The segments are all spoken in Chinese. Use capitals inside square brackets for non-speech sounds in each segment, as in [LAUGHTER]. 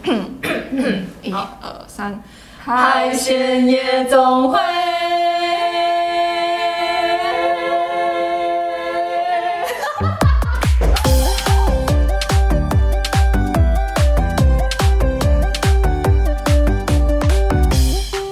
[COUGHS] 一二三，海鲜夜总会。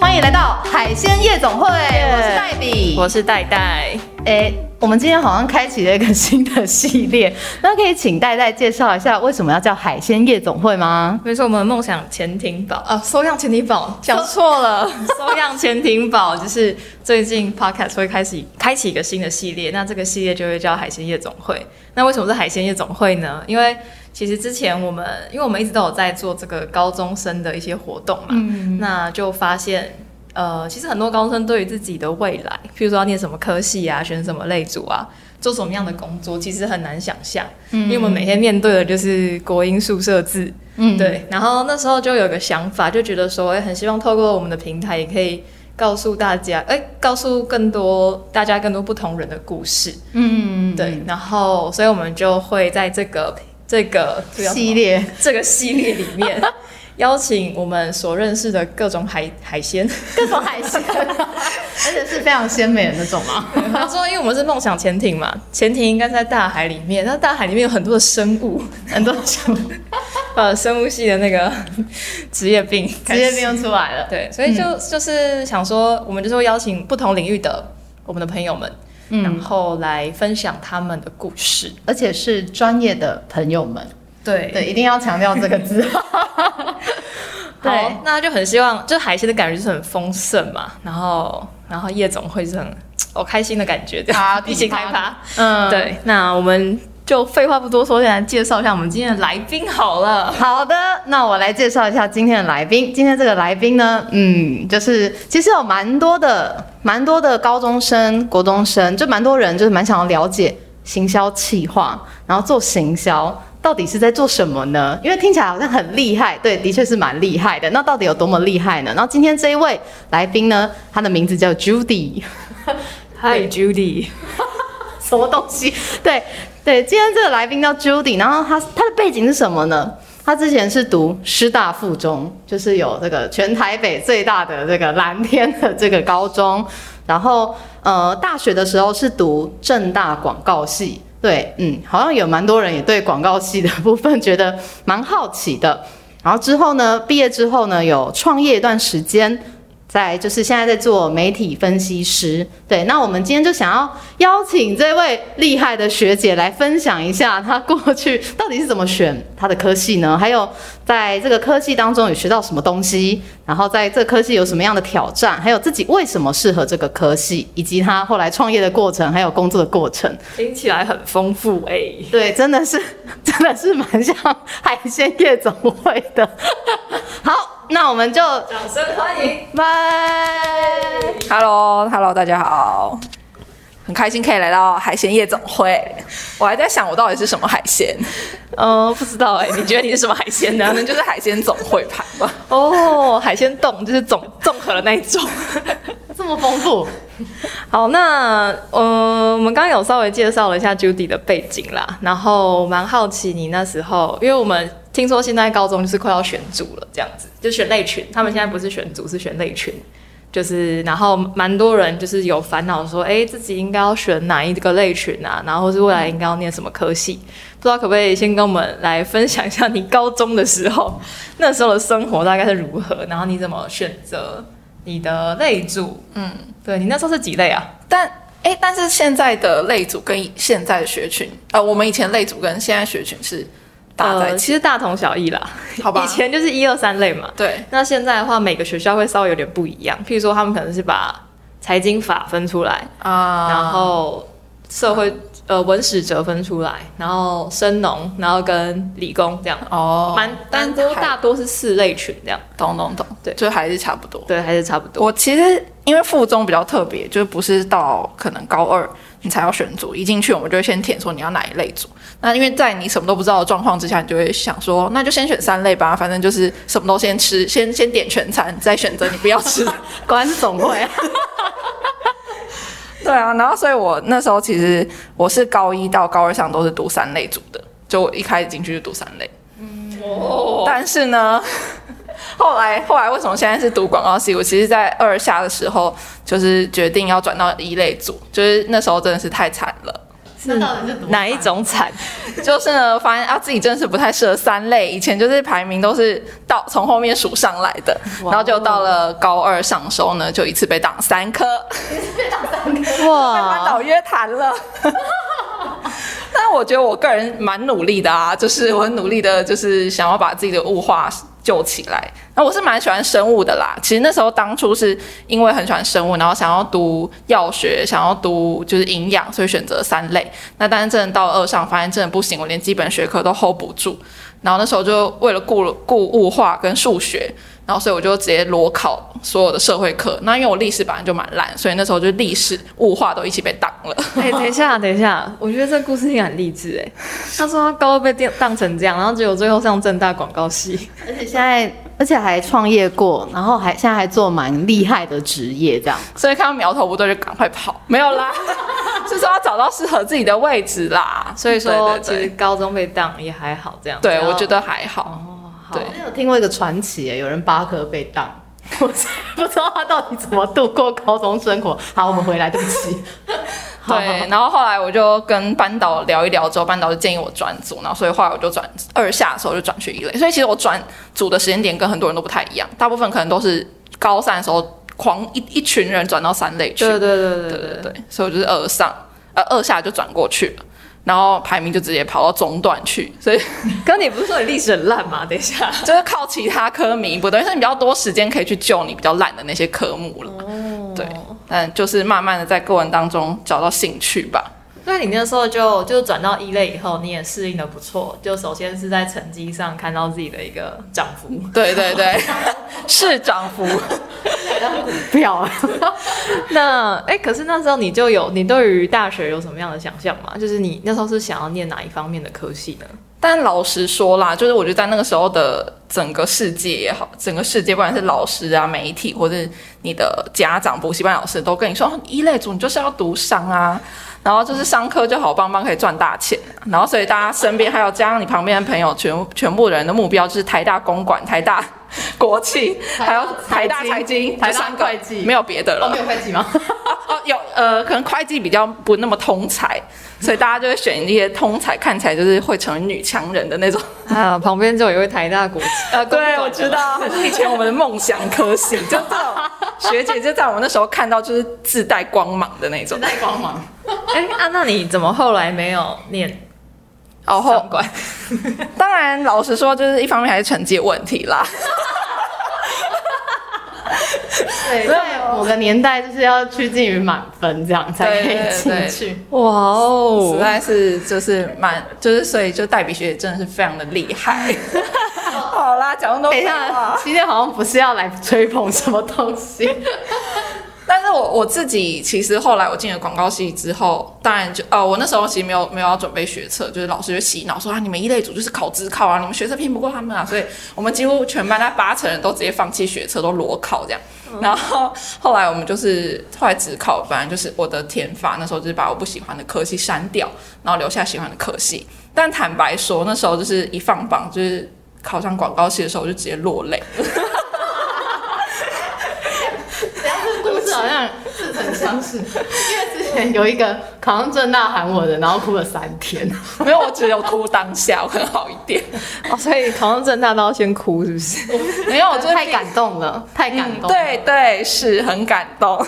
欢迎来到海鲜夜总会，我是黛比，我是戴戴。哎，我们今天好像开启了一个新的系列，那可以请戴戴介绍一下为什么要叫海鲜夜总会吗？比如说我们梦想潜艇堡啊，收样潜艇堡讲错了，[LAUGHS] 收样潜艇堡就是最近 podcast 会开始开启一个新的系列，那这个系列就会叫海鲜夜总会。那为什么是海鲜夜总会呢？因为其实之前我们，因为我们一直都有在做这个高中生的一些活动嘛，嗯那就发现。呃，其实很多高中生对于自己的未来，譬如说要念什么科系啊，选什么类组啊，做什么样的工作，其实很难想象。嗯，因为我们每天面对的就是国英宿舍制。嗯，对。然后那时候就有个想法，就觉得说，哎，很希望透过我们的平台，也可以告诉大家，哎，告诉更多大家更多不同人的故事。嗯，对。然后，所以我们就会在这个这个系列这个系列里面。邀请我们所认识的各种海海鲜，各种海鲜，[LAUGHS] 而且是非常鲜美的那种嘛？他说，因为我们是梦想潜艇嘛，潜艇应该在大海里面，那大海里面有很多的生物，[LAUGHS] 很多生物，呃，生物系的那个职业病，职业病又出来了。对，所以就就是想说，我们就是会邀请不同领域的我们的朋友们，然后来分享他们的故事，而且是专业的朋友们。对对，一定要强调这个字。[LAUGHS] 对，那就很希望，就海鲜的感觉就是很丰盛嘛，然后然后夜总会是很我开心的感觉，对，[LAUGHS] 一起开趴。嗯，对，那我们就废话不多说，先来介绍一下我们今天的来宾好了。好的，那我来介绍一下今天的来宾。今天这个来宾呢，嗯，就是其实有蛮多的蛮多的高中生、国中生，就蛮多人就是蛮想要了解行销企划，然后做行销。到底是在做什么呢？因为听起来好像很厉害，对，的确是蛮厉害的。那到底有多么厉害呢？然后今天这一位来宾呢，他的名字叫 Judy。[LAUGHS] Hi Judy，[LAUGHS] 什么东西？对对，今天这个来宾叫 Judy，然后他他的背景是什么呢？他之前是读师大附中，就是有这个全台北最大的这个蓝天的这个高中。然后呃，大学的时候是读正大广告系。对，嗯，好像有蛮多人也对广告系的部分觉得蛮好奇的。然后之后呢，毕业之后呢，有创业一段时间。在就是现在在做媒体分析师，对，那我们今天就想要邀请这位厉害的学姐来分享一下她过去到底是怎么选她的科系呢？还有在这个科系当中有学到什么东西？然后在这科系有什么样的挑战？还有自己为什么适合这个科系？以及她后来创业的过程，还有工作的过程，听起来很丰富哎。对，真的是真的是蛮像海鲜夜总会的。[LAUGHS] 好。那我们就掌声欢迎，拜，Hello，Hello，大家好，很开心可以来到海鲜夜总会。我还在想我到底是什么海鲜，呃，不知道哎，你觉得你是什么海鲜呢？可能就是海鲜总会盘吧。哦，海鲜冻就是总综合的那一种，[LAUGHS] 这么丰富。好，那呃，我们刚刚有稍微介绍了一下 Judy 的背景啦，然后蛮好奇你那时候，因为我们。听说现在高中就是快要选组了，这样子就选类群。他们现在不是选组，是选类群。就是然后蛮多人就是有烦恼说，哎，自己应该要选哪一个类群啊？然后是未来应该要念什么科系？不知道可不可以先跟我们来分享一下你高中的时候那时候的生活大概是如何？然后你怎么选择你的类组？嗯，对你那时候是几类啊？但哎，但是现在的类组跟现在的学群，呃，我们以前类组跟现在学群是。呃，其实大同小异啦，[LAUGHS] 好吧。以前就是一二三类嘛，对。那现在的话，每个学校会稍微有点不一样。譬如说，他们可能是把财经法分出来啊，然后社会呃文史哲分出来，然后生农，然后跟理工这样。哦，蛮但都大多是四类群这样。懂懂懂，对，就还是差不多。对，还是差不多。我其实因为附中比较特别，就是不是到可能高二。你才要选组，一进去我们就会先填说你要哪一类组。那因为在你什么都不知道的状况之下，你就会想说，那就先选三类吧，反正就是什么都先吃，先先点全餐，再选择你不要吃。果然是总会。对啊，然后所以我那时候其实我是高一到高二上都是读三类组的，就我一开始进去就读三类。嗯，哦，但是呢，后来后来为什么现在是读广告系？我其实，在二下的时候，就是决定要转到一类组，就是那时候真的是太惨了。那到底是哪一种惨？[LAUGHS] 就是呢，发现啊自己真的是不太适合三类，以前就是排名都是到从后面数上来的，然后就到了高二上收呢，就一次被挡三科，一次被挡三科哇，[LAUGHS] 导约谈了。[LAUGHS] 但我觉得我个人蛮努力的啊，就是我很努力的，就是想要把自己的物化救起来。那我是蛮喜欢生物的啦。其实那时候当初是因为很喜欢生物，然后想要读药学，想要读就是营养，所以选择三类。那但是真的到二上，发现真的不行，我连基本学科都 hold 不住。然后那时候就为了顾顾物化跟数学，然后所以我就直接裸考所有的社会课。那因为我历史本来就蛮烂，所以那时候就历史、物化都一起被挡了。哎、等一下，等一下，我觉得这故事听起来很励志哎。他说他高中被当当成这样，然后结果最后上正大广告系。而且现在，而且还创业过，然后还现在还做蛮厉害的职业，这样。所以看到苗头不对就赶快跑，没有啦，[LAUGHS] 是说要找到适合自己的位置啦。所以说，其实高中被当也还好，这样。对，我觉得还好。哦，好对。我有听过一个传奇有人八科被当。[LAUGHS] 我不知道他到底怎么度过高中生活。好我们回来对不起。对然后后来我就跟班导聊一聊之后班导就建议我转组然后所以后来我就转二下的时候就转去一类。所以其实我转组的时间点跟很多人都不太一样大部分可能都是高三的时候狂一一群人转到三类去对对对对对对。所以我就是二上呃二下就转过去了。然后排名就直接跑到中段去，所以 [LAUGHS] 可你不是说你历史很烂吗？等一下，就是靠其他科弥补，等于是你比较多时间可以去救你比较烂的那些科目了。对，但就是慢慢的在个人当中找到兴趣吧。那你那时候就就转到一类以后，你也适应的不错。就首先是在成绩上看到自己的一个涨幅，对对对，[LAUGHS] 是涨幅。不要啊！那哎、可是那时候你就有你对于大学有什么样的想象吗？就是你那时候是想要念哪一方面的科系呢？但老实说啦，就是我觉得在那个时候的整个世界也好，整个世界不管是老师啊、媒体，或者你的家长、补习班老师，都跟你说，哦一类组你就是要读商啊，然后就是商科就好棒棒，可以赚大钱、啊。然后所以大家身边还有加上你旁边的朋友，全全部人的目标就是台大公管、台大国企，还有台大财经、台大这三个会计没有别的了哦，没。有会计吗？[LAUGHS] 哦，有呃，可能会计比较不那么通才，所以大家就会选一些通才，看起来就是会成为女强人的那种。[LAUGHS] 啊，旁边就有一位台大国呃，公对，我知道，是 [LAUGHS] 以前我们的梦想科系，就这种 [LAUGHS] 学姐就在我们那时候看到就是自带光芒的那种自。带光芒。哎、啊，那你怎么后来没有念然后？当然，老实说，就是一方面还是成绩问题啦。对，在某个年代就是要趋近于满分，这样才可以进去。哇哦实在是就是蛮就是所以就代笔学姐真的是非常的厉害。[LAUGHS] 好啦，讲那么多等一下，今天好像不是要来吹捧什么东西。但是我我自己其实后来我进了广告系之后，当然就呃我那时候其实没有没有要准备学测，就是老师就洗脑说啊你们一类组就是考职考啊，你们学测拼不过他们啊，所以我们几乎全班那八成人都直接放弃学测，都裸考这样。然后后来我们就是后来只考，反正就是我的填法，那时候就是把我不喜欢的科系删掉，然后留下喜欢的科系。但坦白说，那时候就是一放榜，就是考上广告系的时候，我就直接落泪。故事好像似曾相识，因为之前有一个考上正大喊我的，然后哭了三天。没有，我只有哭当下，我好一点。哦，所以考上正大都要先哭，是不是？没有，我就是太感动了，[LAUGHS] 太感动了。对对，是很感动。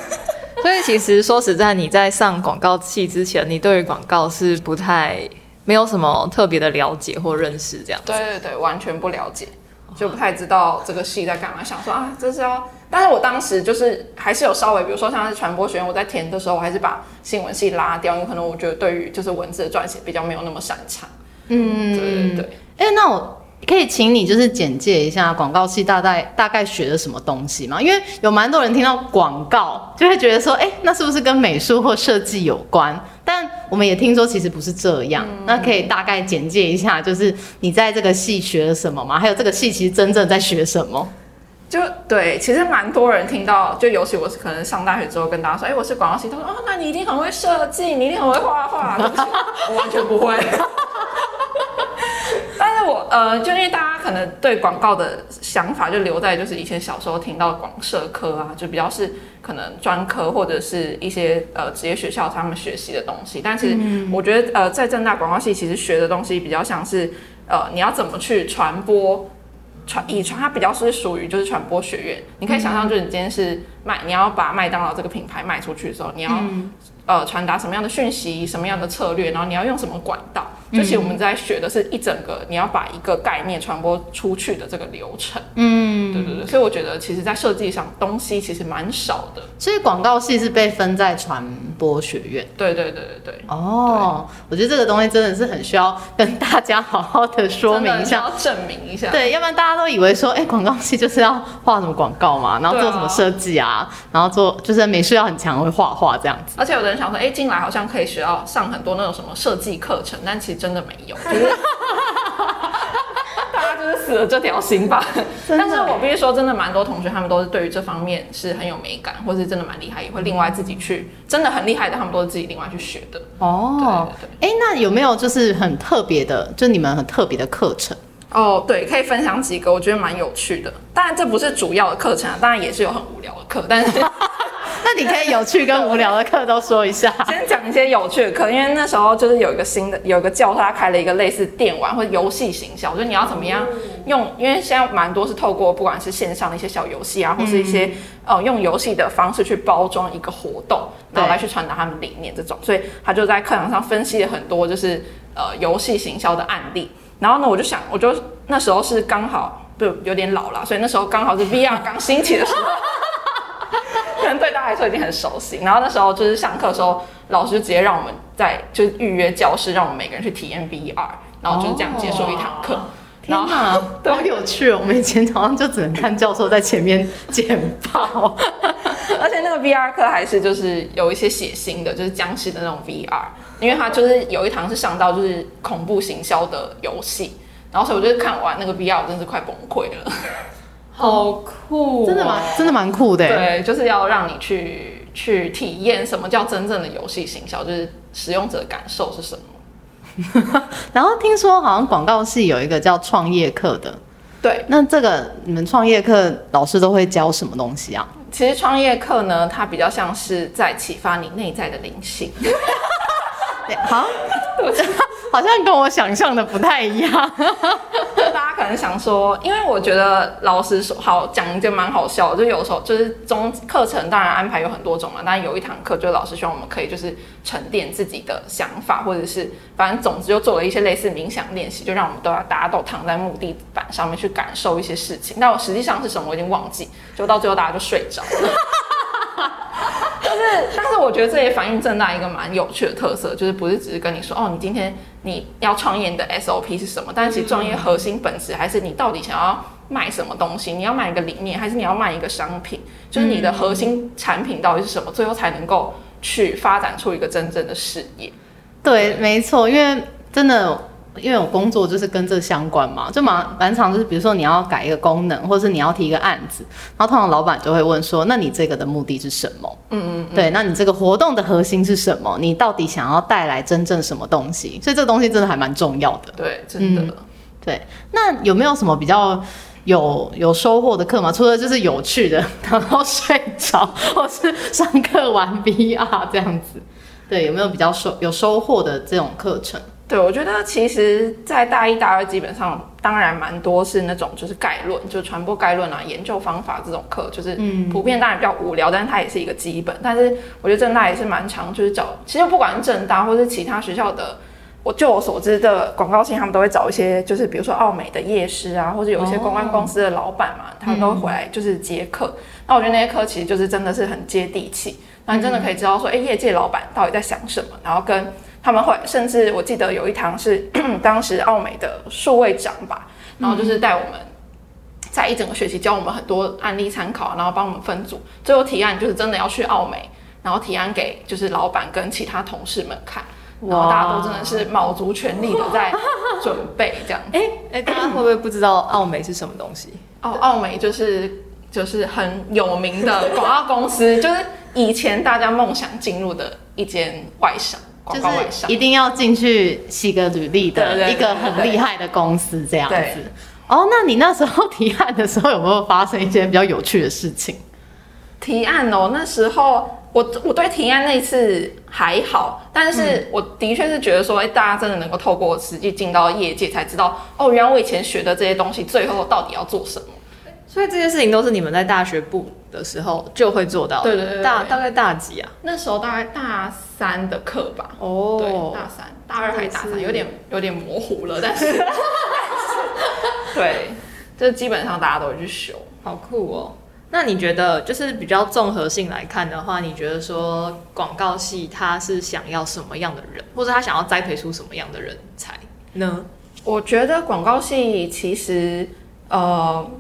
所以其实说实在，你在上广告系之前，你对于广告是不太没有什么特别的了解或认识，这样。对对对，完全不了解，就不太知道这个系在干嘛。想说啊，这是要，但是我当时就是还是有稍微，比如说像是传播学院，我在填的时候，我还是把新闻系拉掉，因为可能我觉得对于就是文字的撰写比较没有那么擅长。嗯，对对对。哎、那我可以请你就是简介一下广告系大概大概学了什么东西吗？因为有蛮多人听到广告就会觉得说，哎、那是不是跟美术或设计有关？但我们也听说其实不是这样。那可以大概简介一下，就是你在这个系学了什么吗？还有这个系其实真正在学什么？就对，其实蛮多人听到，就尤其我是可能上大学之后跟大家说，哎、我是广告系，他说，哦，那你一定很会设计，你一定很会画画，[LAUGHS] 我完全不会。但是是我呃，就因为大家可能对广告的想法就留在就是以前小时候听到广社科啊，就比较是可能专科或者是一些呃职业学校他们学习的东西。但其实我觉得呃，在正大广告系其实学的东西比较像是呃，你要怎么去传播。传以传，它比较是属于就是传播学院。你可以想象，就是你今天是卖，你要把麦当劳这个品牌卖出去的时候，你要呃传达什么样的讯息，什么样的策略，然后你要用什么管道。就其实我们在学的是一整个你要把一个概念传播出去的这个流程。嗯，对对对。所以我觉得，其实，在设计上东西其实蛮少的。所以广告系是被分在传播学院。对对对对对。哦，我觉得这个东西真的是很需要跟大家好好的说明一下，要证明一下。对，要不然大家都以为说，哎，广告系就是要画什么广告嘛，然后做什么设计啊，然后做就是美术要很强，会画画这样子。而且有的人想说，哎，进来好像可以学到上很多那种什么设计课程，但其实。真的没有，就是 [LAUGHS] 大家就是死了这条心吧。但是我必须说，真的蛮多同学，他们都是对于这方面是很有美感，或是真的蛮厉害，也会另外自己去，真的很厉害的，他们都是自己另外去学的。哦，对对对。哎，那有没有就是很特别的，就你们很特别的课程？哦，对，可以分享几个，我觉得蛮有趣的。当然这不是主要的课程啊，当然也是有很无聊的课，但是。[LAUGHS] 那你可以有趣跟无聊的课都说一下。[LAUGHS] 先讲一些有趣的课，因为那时候就是有一个新的，有一个教授他开了一个类似电玩或者游戏行销，就你要怎么样用，因为现在蛮多是透过不管是线上的一些小游戏啊，或是一些呃用游戏的方式去包装一个活动，然后来去传达他们理念这种，所以他就在课堂上分析了很多就是呃游戏行销的案例。然后呢，我就想，我就那时候是刚好就有点老了，所以那时候刚好是 [LAUGHS] VR 刚兴起的时候。可能对大家来说已经很熟悉。然后那时候就是上课的时候，老师直接让我们在就是预约教室，让我们每个人去体验 VR，然后就是这样结束一堂课。天哪，[LAUGHS] 好有趣哦！我们以前好像就只能看教授在前面简报，而且那个 VR 课还是就是有一些血腥的，就是僵尸的那种 VR，因为它就是有一堂是上到就是恐怖行销的游戏，然后所以我就看完那个 VR，我真是快崩溃了。好酷，真的蛮真的蛮酷的。对，就是要让你去去体验什么叫真正的游戏行销，就是使用者感受是什么。[LAUGHS] 然后听说好像广告系有一个叫创业课的，对，那这个你们创业课老师都会教什么东西啊？其实创业课呢，它比较像是在启发你内在的灵性。[LAUGHS] 好，[LAUGHS] 好像跟我想象的不太一样。大家可能想说，因为我觉得老师说好讲一个蛮好笑，就有时候就是中课程当然安排有很多种嘛，但有一堂课就老师希望我们可以就是沉淀自己的想法，或者是反正总之就做了一些类似冥想练习，就让我们都要大家都躺在木地板上面去感受一些事情。但我实际上是什么我已经忘记，就到最后大家就睡着了。但是，但是我觉得这也反映正大一个蛮有趣的特色，就是不是只是跟你说哦，你今天你要创业的 SOP 是什么？但是其实创业核心本质还是你到底想要卖什么东西？你要卖一个理念，还是你要卖一个商品？就是你的核心产品到底是什么？最后才能够去发展出一个真正的事业。对，没错，因为真的。因为我工作就是跟这相关嘛，就蛮蛮常就是比如说你要改一个功能，或者是你要提一个案子，然后通常老板就会问说，那你这个的目的是什么？嗯嗯，对，那你这个活动的核心是什么？你到底想要带来真正什么东西？所以这个东西真的还蛮重要的。对，真的。对，那有没有什么比较有有收获的课吗？除了就是有趣的，[LAUGHS] 然后睡着，或是上课玩 VR 这样子？对，有没有比较收有收获的这种课程？对，我觉得其实，在大一、大二基本上，当然蛮多是那种就是概论，就传播概论啊、研究方法这种课，就是普遍当然比较无聊，但是它也是一个基本。但是我觉得正大也是蛮强，就是找，其实不管是正大或是其他学校的，我就我所知的广告系，他们都会找一些，就是比如说奥美的夜师啊，或者有一些公关公司的老板嘛，他们都会回来就是接课。那我觉得那些课其实就是真的是很接地气，那你真的可以知道说，哎，业界老板到底在想什么，然后跟。他们会，甚至我记得有一堂是 [CLEARS THROAT] 当时奥美的数位长吧，然后就是带我们在一整个学期教我们很多案例参考，然后帮我们分组，最后提案就是真的要去奥美，然后提案给就是老板跟其他同事们看，然后大家都真的是卯足全力的在准备这样。哎哎，大家会不会不知道奥美是什么东西？哦，奥美就是就是很有名的广告公司，就是以前大家梦想进入的一间外商。就是一。定要进去洗个履历的一个很厉害的公司这样子。哦，那你那时候提案的时候有没有发生一些比较有趣的事情？提案哦，那时候我我对提案那一次还好，但是我的确是觉得说，哎、大家真的能够透过实际进到业界才知道，哦，原来我以前学的这些东西，最后到底要做什么。所以这些事情都是你们在大学部的时候就会做到的。对对大大概大几啊？那时候大概大三的课吧，哦对，大三、大二还大三，有点有点模糊了，但是，[LAUGHS] 对，就基本上大家都会去修。好酷哦。那你觉得，就是比较综合性来看的话，你觉得说广告系他是想要什么样的人，或者他想要栽培出什么样的人才呢？我觉得广告系其实呃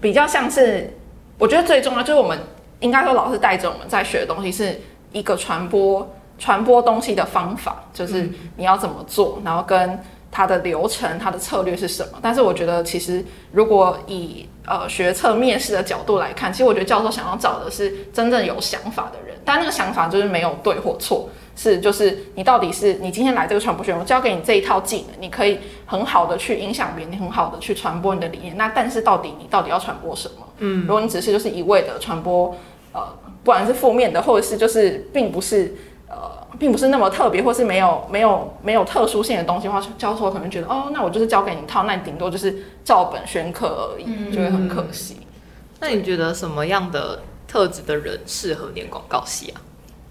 比较像是，我觉得最重要就是我们应该说老师带着我们在学的东西是一个传播传播东西的方法，就是你要怎么做，然后跟它的流程、它的策略是什么。但是我觉得其实如果以呃学测面试的角度来看，其实我觉得教授想要找的是真正有想法的人，但那个想法就是没有对或错。是，就是你到底是你今天来这个传播学院，我教给你这一套技能，你可以很好的去影响别人，你很好的去传播你的理念。那但是到底你到底要传播什么？嗯，如果你只是就是一味的传播，呃，不管是负面的，或者是就是并不是呃，并不是那么特别，或是没有没有没有特殊性的东西的话，教授可能觉得哦，那我就是教给你一套，那你顶多就是照本宣科而已，就会很可惜。那你觉得什么样的特质的人适合念广告系啊？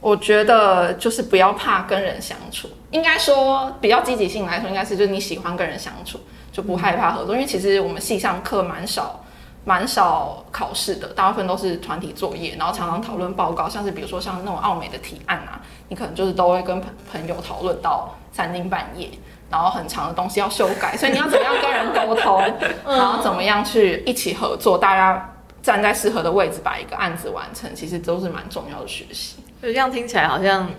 我觉得就是不要怕跟人相处，应该说比较积极性来说，应该是就是你喜欢跟人相处，就不害怕合作。因为其实我们系上课蛮少，蛮少考试的，大部分都是团体作业，然后常常讨论报告，像是比如说像那种奥美的提案啊，你可能就是都会跟朋朋友讨论到三更半夜。然后很长的东西要修改，所以你要怎么样跟人沟通，[LAUGHS] 然后怎么样去一起合作，大家站在适合的位置把一个案子完成，其实都是蛮重要的学习。就这样听起来好像，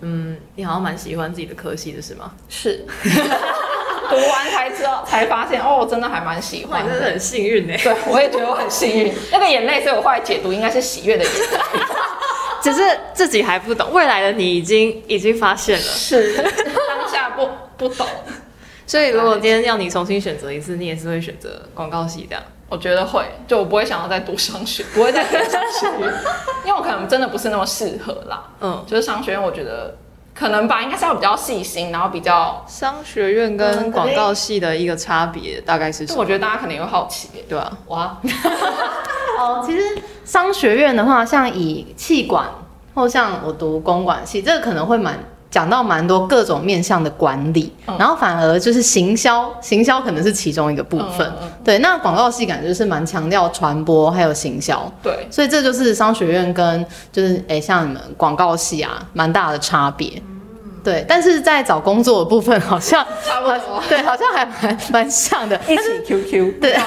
嗯，你好像蛮喜欢自己的科系的是吗？是，[LAUGHS] 读完才知道，才发现哦，真的还蛮喜哇，欢真的很幸运呢。对，我也觉得我很幸运。那个眼泪，所以我后来解读应该是喜悦的眼泪。[LAUGHS] 只是自己还不懂，未来的你已经已经发现了。是，当下不不懂，所以如果今天要你重新选择一次，你也是会选择广告系这样。我觉得会，就我不会想要再读商学，不会再读商学院，因为我可能真的不是那么适合啦。嗯，就是商学院，我觉得可能吧，应该是要比较细心，然后比较，商学院跟广告系的一个差别大概是什么？就我觉得大家可能也会好奇耶。对啊，哇，[LAUGHS] 哦，其实商学院的话，像以气管或像我读公管系，这个可能会蛮讲到蛮多各种面向的管理，嗯然后反而就是行销，行销可能是其中一个部分。对，那广告系感觉就是蛮强调传播还有行销。对，所以这就是商学院跟就是诶、像你们广告系啊，蛮大的差别。对，但是在找工作的部分好像差不多。对，好像还蛮蛮像的。一起 QQ，对，[LAUGHS]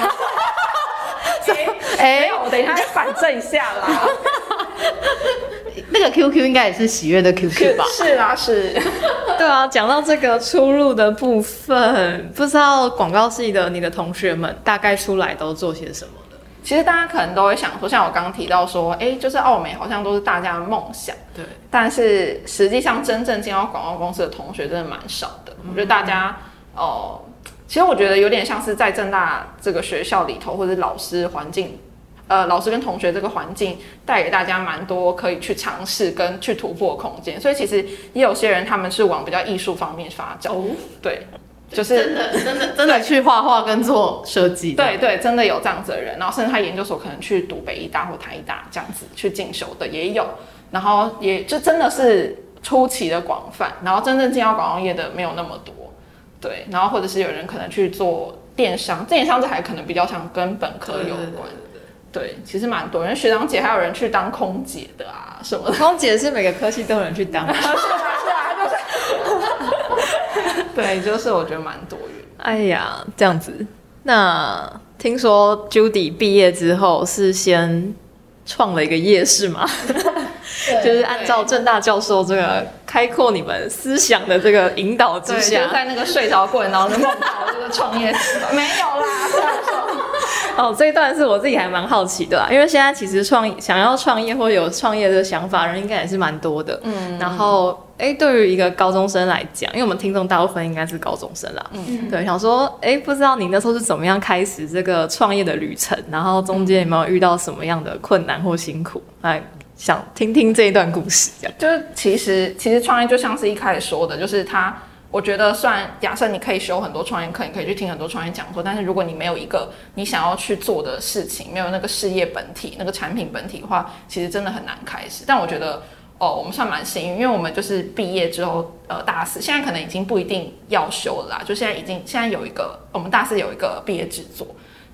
哎、没有，我等一下反正一下啦。[LAUGHS] 那个 QQ 应该也是喜悦的 QQ 吧？是啊，是。[LAUGHS] 对啊，讲到这个出入的部分，不知道广告系的你的同学们大概出来都做些什么的？其实大家可能都会想说，像我刚刚提到说，哎，就是奥美好像都是大家的梦想，对，但是实际上真正进到广告公司的同学真的蛮少的。我觉得大家，哦、其实我觉得有点像是在正大这个学校里头，或者老师环境。呃，老师跟同学这个环境带给大家蛮多可以去尝试跟去突破的空间，所以其实也有些人他们是往比较艺术方面发展，哦，对，就是真的真的真的去画画跟做设计。对，对，真的。有这样子的人，然后甚至他研究所可能去读北医大或台医大这样子去进修的也有，然后也就真的是出奇的广泛，然后真正进到广告业的没有那么多，对，然后或者是有人可能去做电商，电商这还可能比较像跟本科有关，对，其实蛮多人，学长姐还有人去当空姐的啊什么的，空姐是每个科系都有人去当。[LAUGHS] 是啊是啊，就是，对，就是我觉得蛮多元。哎呀，这样子。那听说 Judy 毕业之后是先创了一个夜市嘛？[LAUGHS] 就是按照正大教授这个开阔你们思想的这个引导之下，就下，在那个睡着过程当中梦到这个创业史吧，[LAUGHS] 没有啦，这样说 [LAUGHS] 哦，这一段是我自己还蛮好奇的啦，因为现在其实创想要创业或有创业的想法人应该也是蛮多的。嗯，然后哎，对于一个高中生来讲，因为我们听众大部分应该是高中生啦。嗯，对，想说哎，不知道你那时候是怎么样开始这个创业的旅程，然后中间有没有遇到什么样的困难或辛苦？来想听听这一段故事，这样。就是其实其实创业就像是一开始说的，就是他。我觉得，算假设你可以修很多创业课，你可以去听很多创业讲座，但是如果你没有一个你想要去做的事情，没有那个事业本体、那个产品本体的话，其实真的很难开始。但我觉得，哦，我们算蛮幸运，因为我们就是毕业之后，呃，大四现在可能已经不一定要修了啦，就现在已经现在有一个，我们大四有一个毕业制作，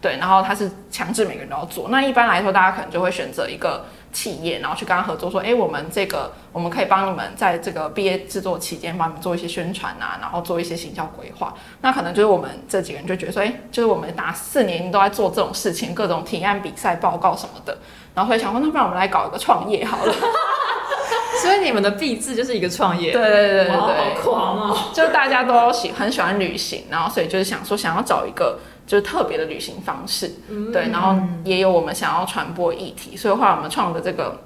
对，然后它是强制每个人都要做。那一般来说，大家可能就会选择一个。企业，然后去跟他合作，说，哎，我们这个我们可以帮你们在这个毕业制作期间帮你们做一些宣传啊，然后做一些行销规划。那可能就是我们这几个人就觉得说，哎，就是我们打四年都在做这种事情，各种提案、比赛、报告什么的，然后会想说，那不然我们来搞一个创业好了。[LAUGHS] 所以你们的毕制就是一个创业，对对对对对，好狂哦！就是大家都喜很喜欢旅行，然后所以就是想说，想要找一个。就是特别的旅行方式，对，然后也有我们想要传播议题，所以后来我们创的这个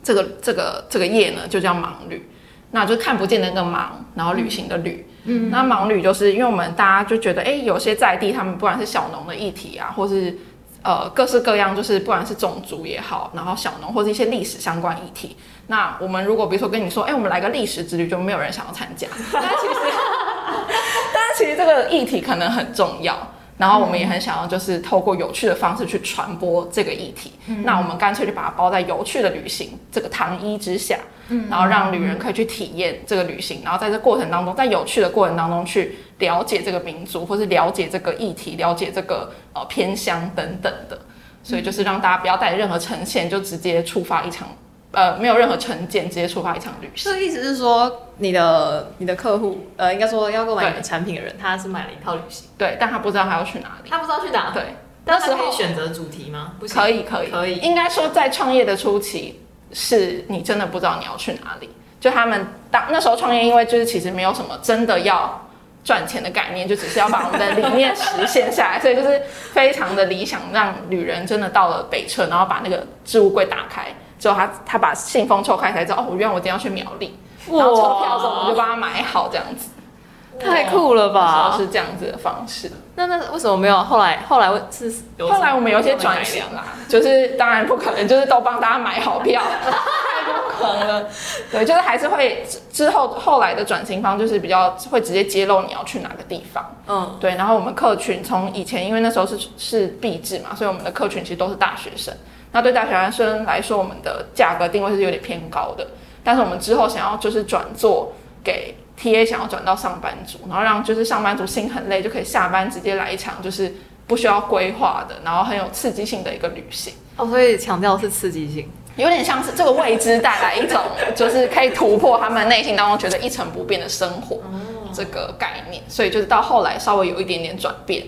这个这个这个业呢，就叫盲旅，那就看不见的那个盲，然后旅行的旅，嗯，那盲旅就是因为我们大家就觉得，哎，有些在地他们不管是小农的议题啊，或是呃各式各样，就是不管是种族也好，然后小农或者一些历史相关议题，那我们如果比如说跟你说，哎，我们来个历史之旅，就没有人想要参加，但其实，[LAUGHS] 但其实这个议题可能很重要。然后我们也很想要，就是透过有趣的方式去传播这个议题。那我们干脆就把它包在有趣的旅行这个糖衣之下，然后让旅人可以去体验这个旅行，然后在这过程当中，在有趣的过程当中去了解这个民族，或是了解这个议题，了解这个呃偏乡等等的。所以就是让大家不要带任何呈现，就直接触发一场。呃，没有任何成见，直接出发一场旅行。这意思是说，你的你的客户，呃，应该说要购买你的产品的人，他是买了一套旅行，对，但他不知道他要去哪里，他不知道去哪，对。那时可以选择主题吗？不可以，可以，可以。应该说，在创业的初期，是你真的不知道你要去哪里。就他们当那时候创业，因为就是其实没有什么真的要赚钱的概念，就只是要把我们的理念实现下来，所以就是非常的理想，让旅人真的到了北车，然后把那个置物柜打开。之后他他把信封抽开才知道哦，我原来我今天要去苗栗，然后车票什么就帮他买好这样子，太酷了吧？是这样子的方式。那那为什么没有后来后来是后来我们有些转型啦，就是当然不可能就是都帮大家买好票，[LAUGHS] 太不可能了。对，就是还是会之后后来的转型方就是比较会直接揭露你要去哪个地方。嗯，对。然后我们客群从以前因为那时候是是币制嘛，所以我们的客群其实都是大学生。那对大学生来说，我们的价格定位是有点偏高的。但是我们之后想要就是转做给 TA，想要转到上班族，然后让就是上班族心很累就可以下班直接来一场就是不需要规划的，然后很有刺激性的一个旅行。哦，所以强调是刺激性，有点像是这个未知带来一种 [LAUGHS] 就是可以突破他们内心当中觉得一成不变的生活这个概念。所以就是到后来稍微有一点点转变。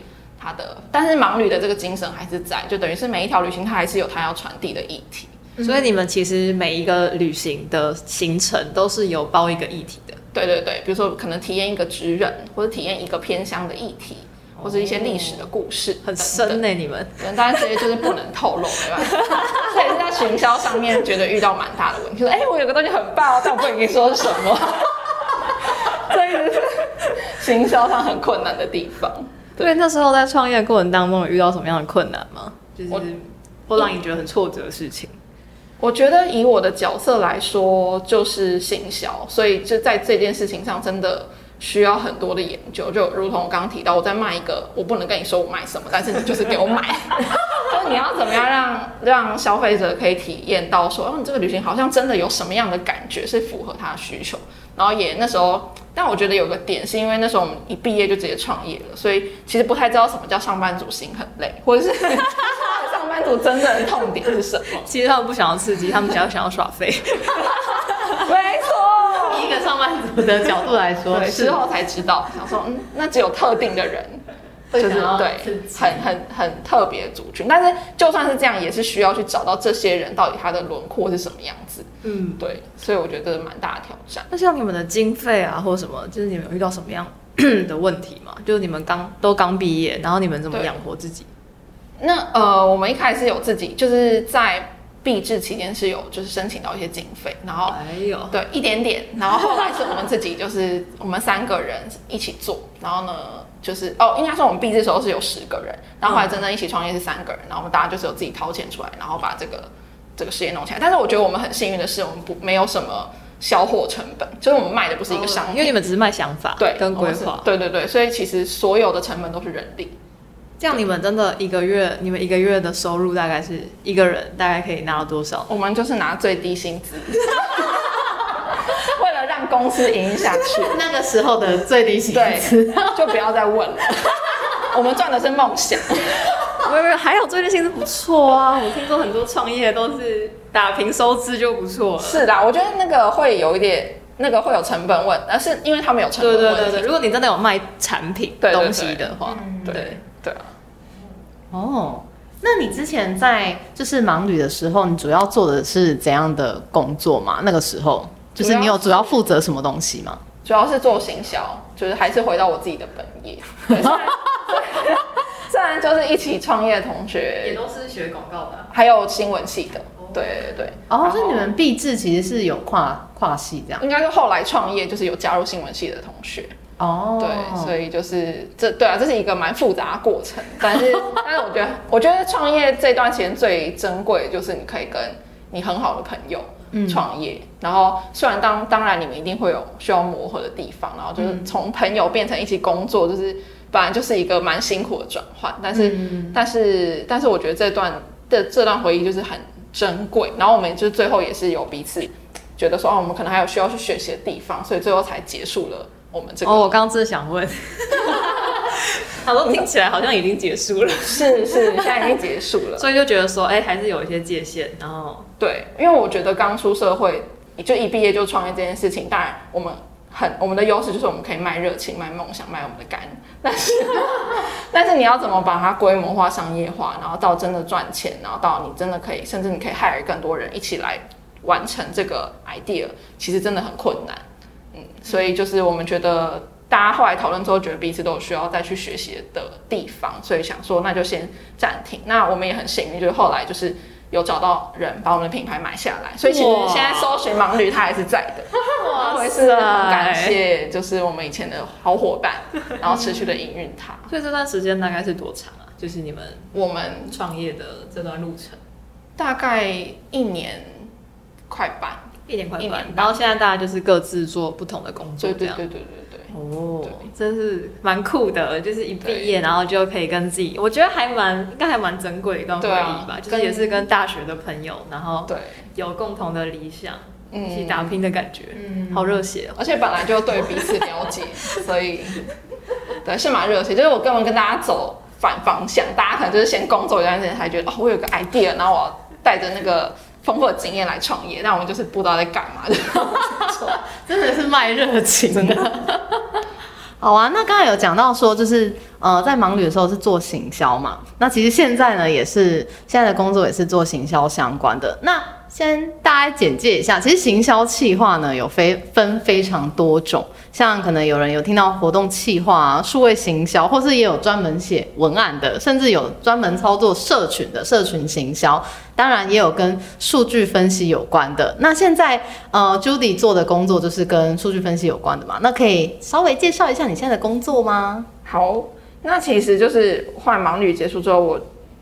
他的，但是盲旅的这个精神还是在，就等于是每一条旅行，它还是有它要传递的议题。所以你们其实每一个旅行的行程都是有包一个议题的。对对对，比如说可能体验一个职人，或者体验一个偏乡的议题，或者一些历史的故事，很深呢。你们，当然这些就是不能透露，对吧？所以是在行销上面觉得遇到蛮大的问题，说哎，我有个东西很棒，但我不跟你说是什么。[LAUGHS] 这是行销上很困难的地方。对，那时候在创业过程当中有遇到什么样的困难吗？就是会让你觉得很挫折的事情。我觉得以我的角色来说，就是行销，所以就在这件事情上真的需要很多的研究。就如同我刚刚提到，我在卖一个，我不能跟你说我卖什么，但是你就是给我买。[LAUGHS] 就你要怎么样让让消费者可以体验到说，哦，你这个旅行好像真的有什么样的感觉是符合他的需求。然后也那时候。但我觉得有个点是因为那时候我们一毕业就直接创业了，所以其实不太知道什么叫上班族心很累，[LAUGHS] 或者是 [LAUGHS] 上班族真正的痛点是什么。其实他们不想要刺激，他们只要想要耍废。[LAUGHS] 没错，以一个上班族的角度来说，之后才知道，想说嗯，那只有特定的人。就是对，很很很特别族群，但是就算是这样，也是需要去找到这些人到底他的轮廓是什么样子。嗯，对，所以我觉得蛮大的挑战。那像你们的经费啊，或者什么，就是你们有遇到什么样的问题吗？就是你们刚都刚毕业，然后你们怎么养活自己？那呃，我们一开始有自己就是在闭制期间是有就是申请到一些经费，然后哎呦，对一点点，然后后来是我们自己就是我们三个人一起做，然后呢就是哦，应该说我们闭制的时候是有十个人，然后后来真正一起创业是三个人，然后我们大家就是有自己掏钱出来，然后把这个这个事业弄起来。但是我觉得我们很幸运的是，我们不没有什么销货成本，就是我们卖的不是一个商品，因为你们只是卖想法，对跟规划，对对对，所以其实所有的成本都是人力。这样你们真的一个月，你们一个月的收入大概是一个人大概可以拿到多少？我们就是拿最低薪资，[LAUGHS] 为了让公司营运下去，那个时候的最低薪对资，，就不要再问了。[LAUGHS] 我们赚的是梦想，没有没有，还有最低薪资不错啊！我听说很多创业都是打平收支就不错了。是的，我觉得那个会有一点，那个会有成本问，而是因为他们有成对本问题。对对对，如果你真的有卖产品对对对东西的话，对对，对啊，哦，那你之前在就是忙旅的时候，你主要做的是怎样的工作嘛？那个时候就是你有主要负责什么东西吗？主要是做行销，就是还是回到我自己的本业。对，虽然虽然就是一起创业的同学，也都是学广告的。还有新闻系的，对对对。哦，然后所以你们毕制其实是有跨跨系这样。应该是后来创业，就是有加入新闻系的同学。哦，对，所以就是这对啊，这是一个蛮复杂的过程，但是但是我觉得，我觉得创业这段时间最珍贵的就是你可以跟你很好的朋友创业，然后虽然当当然你们一定会有需要磨合的地方，然后就是从朋友变成一起工作，就是本来就是一个蛮辛苦的转换，但是、但是但是我觉得这段的这段回忆就是很珍贵，然后我们就是最后也是有彼此觉得说哦，我们可能还有需要去学习的地方，所以最后才结束了我们这个哦，我刚刚真的想问，[LAUGHS] 他说听起来好像已经结束了，是是，现在已经结束了。[LAUGHS] 所以就觉得说，哎，还是有一些界限，然后对，因为我觉得刚出社会，就一毕业就创业这件事情，当然我们很我们的优势就是我们可以卖热情、卖梦想、卖我们的肝，[LAUGHS] 但是但是你要怎么把它规模化、商业化，然后到真的赚钱，然后到你真的可以，甚至你可以 hire 更多人一起来完成这个 idea，其实真的很困难。嗯，所以就是我们觉得。大家后来讨论之后，觉得彼此都有需要再去学习的地方，所以想说那就先暂停。那我们也很幸运，就是后来就是有找到人把我们的品牌买下来，所以其实现在搜寻盲旅它还是在的。我也是很感谢，就是我们以前的好伙伴，然后持续的营运它。所以这段时间大概是多长啊？就是你们我们创业的这段路程，大概一年快半，一年快一年，半然后现在大家就是各自做不同的工作，这样。对对对对。哦，真是蛮酷的，就是一毕业然后就可以跟自己，我觉得还蛮应该还蛮珍贵的一段回忆吧，就是也是跟大学的朋友，然后对，有共同的理想，嗯一起打拼的感觉，嗯好热血哦。而且本来就对彼此了解，[LAUGHS] 所以对是蛮热血。就是我根本跟大家走反方向，大家可能就是先工作一段时间才觉得哦，我有个 idea，然后我要带着那个丰富的经验来创业，但我们就是不知道在干嘛的。[LAUGHS] [LAUGHS] 真的是卖热情的。[LAUGHS] 好啊，那刚才有讲到说，就是呃，在忙旅的时候是做行销嘛，那其实现在呢也是现在的工作也是做行销相关的。那先大家简介一下，其实行销企划呢有非分非常多种，像可能有人有听到活动企划、数位行销，或是也有专门写文案的，甚至有专门操作社群的社群行销，当然也有跟数据分析有关的。那现在呃，Judy 做的工作就是跟数据分析有关的嘛？那可以稍微介绍一下你现在的工作吗？好，那其实就是后来忙旅结束之后，我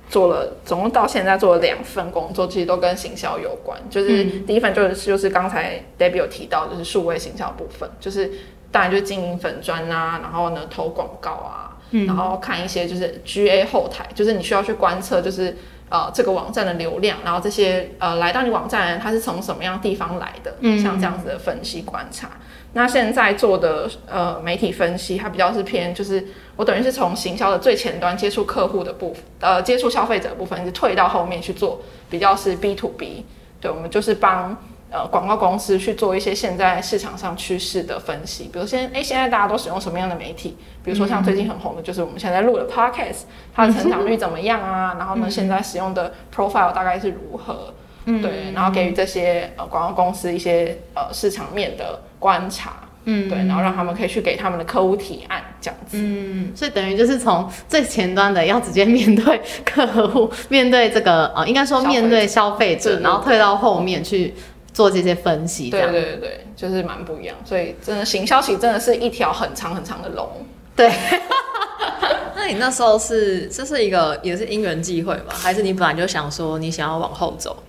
做了总共到现在做了两份工作，其实都跟行销有关。就是第一份就是就是刚才 Debbie 有提到，就是数位行销部分，就是当然就是经营粉砖啊，然后呢投广告啊，然后看一些就是 GA 后台，就是你需要去观测，就是呃这个网站的流量，然后这些呃来到你网站的人他是从什么样地方来的，像这样子的分析观察。那现在做的呃媒体分析，它比较是偏就是我等于是从行销的最前端接触客户的部分，呃接触消费者的部分，是退到后面去做比较是 B to B，对我们就是帮呃广告公司去做一些现在市场上趋势的分析，比如现哎现在大家都使用什么样的媒体，比如说像最近很红的就是我们现在录的 Podcast，它的成长率怎么样啊？[LAUGHS] 然后呢现在使用的 profile 大概是如何？对，然后给予这些呃广告公司一些呃市场面的观察，嗯，对，然后让他们可以去给他们的客户提案，这样子。嗯，所以等于就是从最前端的要直接面对客户，[LAUGHS] 面对这个呃，应该说面对消费者，然后退到后面去做这些分析，对对对对，就是蛮不一样。所以真的行销其实真的是一条很长很长的龙。对。[LAUGHS] 那你那时候是这是一个也是因缘际会吗？还是你本来就想说你想要往后走？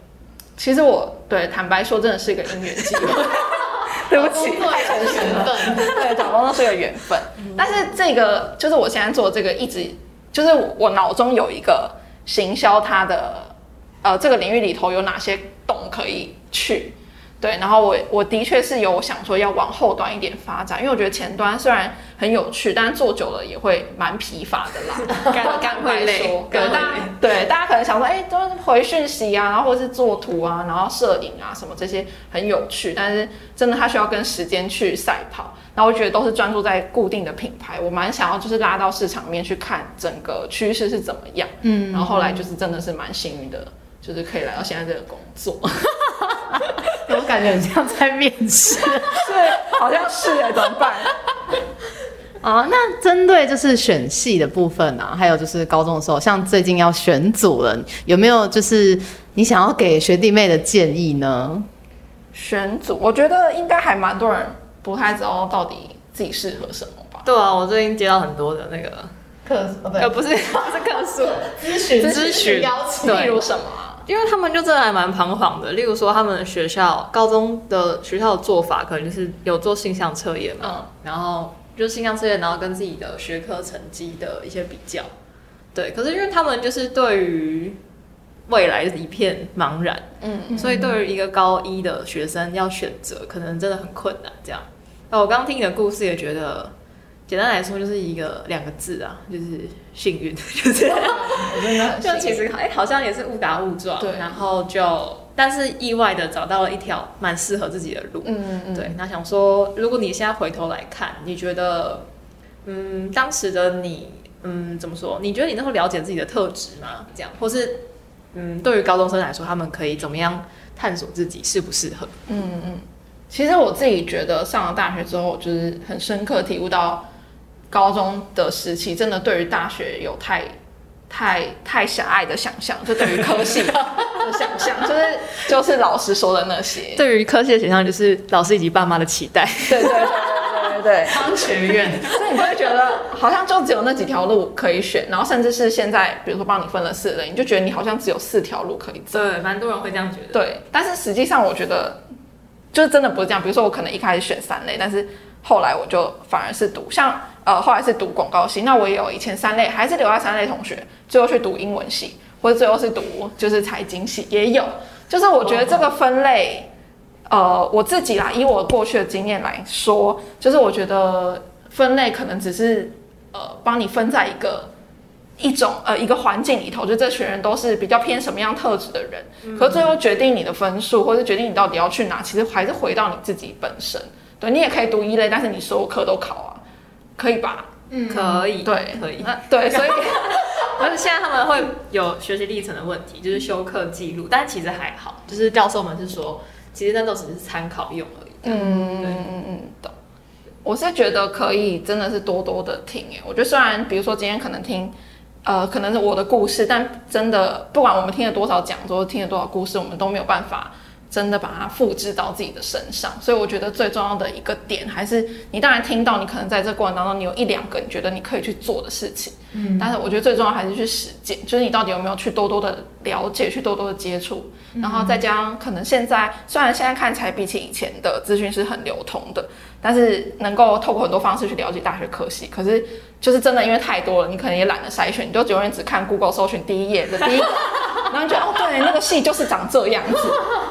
其实我对坦白说，真的是一个因缘际会。[LAUGHS] [LAUGHS] 对不起，工作缘分。[LAUGHS] 对，找工作是个缘分。但是这个就是我现在做这个，一直就是我脑中有一个行销它的呃这个领域里头有哪些洞可以去。对，然后我我的确是有想说要往后端一点发展，因为我觉得前端虽然很有趣，但是做久了也会蛮疲乏的啦，干干会累说对大家对大家可能想说，哎、都是回讯息啊，然后或者是做图啊，然后摄影啊什么这些很有趣，但是真的它需要跟时间去赛跑。然后我觉得都是专注在固定的品牌，我蛮想要就是拉到市场面去看整个趋势是怎么样。嗯然后后来就是真的是蛮幸运的，就是可以来到现在这个工作。[LAUGHS] 我感觉很像在面试。对，好像是哎，怎么办？啊，那针对就是选系的部分啊，还有就是高中的时候，像最近要选组了，有没有就是你想要给学弟妹的建议呢？选组，我觉得应该还蛮多人不太知道到底自己适合什么吧。对啊，我最近接到很多的那个，课呃，不是不 [LAUGHS] 是客诉，咨询咨询邀请，例如什么啊？因为他们就真的还蛮彷徨的。例如说，他们的学校高中的学校的做法，可能就是有做性向测验嘛，嗯然后就性向测验，然后跟自己的学科成绩的一些比较。对，可是因为他们就是对于未来一片茫然，嗯，所以对于一个高一的学生要选择，可能真的很困难。这样，那我刚听你的故事也觉得，简单来说就是一个两个字啊，就是幸运，[LAUGHS] 就是我真的就其实哎、好像也是误打误撞，对然后就但是意外的找到了一条蛮适合自己的路。嗯嗯，对，那想说，如果你现在回头来看，你觉得，嗯，当时的你，嗯，怎么说？你觉得你那时候了解自己的特质吗？这样，或是，嗯，对于高中生来说，他们可以怎么样探索自己适不适合？嗯嗯，其实我自己觉得上了大学之后，就是很深刻体悟到，高中的时期真的对于大学有太太太狭隘的想象，就对于科系 [LAUGHS] 的想象，就是就是老师说的那些。对于科系的想象，就是老师以及爸妈的期待。对对对对对对。商学院，所以你就会觉得好像就只有那几条路可以选，然后甚至是现在，比如说帮你分了四类，你就觉得你好像只有四条路可以走。对，蛮多人会这样觉得。对，但是实际上我觉得，就是真的不是这样。比如说我可能一开始选三类，但是后来我就反而是读像呃后来是读广告系，那我也有以前三类还是留在三类同学，最后去读英文系，或者最后是读就是财经系也有。就是我觉得这个分类，呃，我自己啦，以我过去的经验来说，就是我觉得分类可能只是呃帮你分在一个。一种呃一个环境里头，就这群人都是比较偏什么样特质的人，可是最后决定你的分数，或者决定你到底要去哪，其实还是回到你自己本身。对你也可以读一类，但是你所有科都考啊，可以吧？嗯，可以，对，可以。那对，[LAUGHS] 所以而且现在他们会有学习历程的问题，就是修课记录，但其实还好，就是教授们是说，其实那都只是参考用而已。嗯嗯嗯嗯，懂。我是觉得可以，真的是多多的听诶。我觉得虽然比如说今天可能听，呃，可能是我的故事，但真的不管我们听了多少讲座，听了多少故事，我们都没有办法真的把它复制到自己的身上。所以我觉得最重要的一个点，还是你当然听到，你可能在这过程当中，你有一两个你觉得你可以去做的事情。嗯，但是我觉得最重要还是去实践，就是你到底有没有去多多的了解，去多多的接触，然后再加上可能现在虽然现在看起来比起以前的资讯是很流通的，但是能够透过很多方式去了解大学科系，可是就是真的因为太多了，你可能也懒得筛选，你就永远只看 Google 搜寻第一页的第一个，然后你觉得哦对，那个系就是长这样子。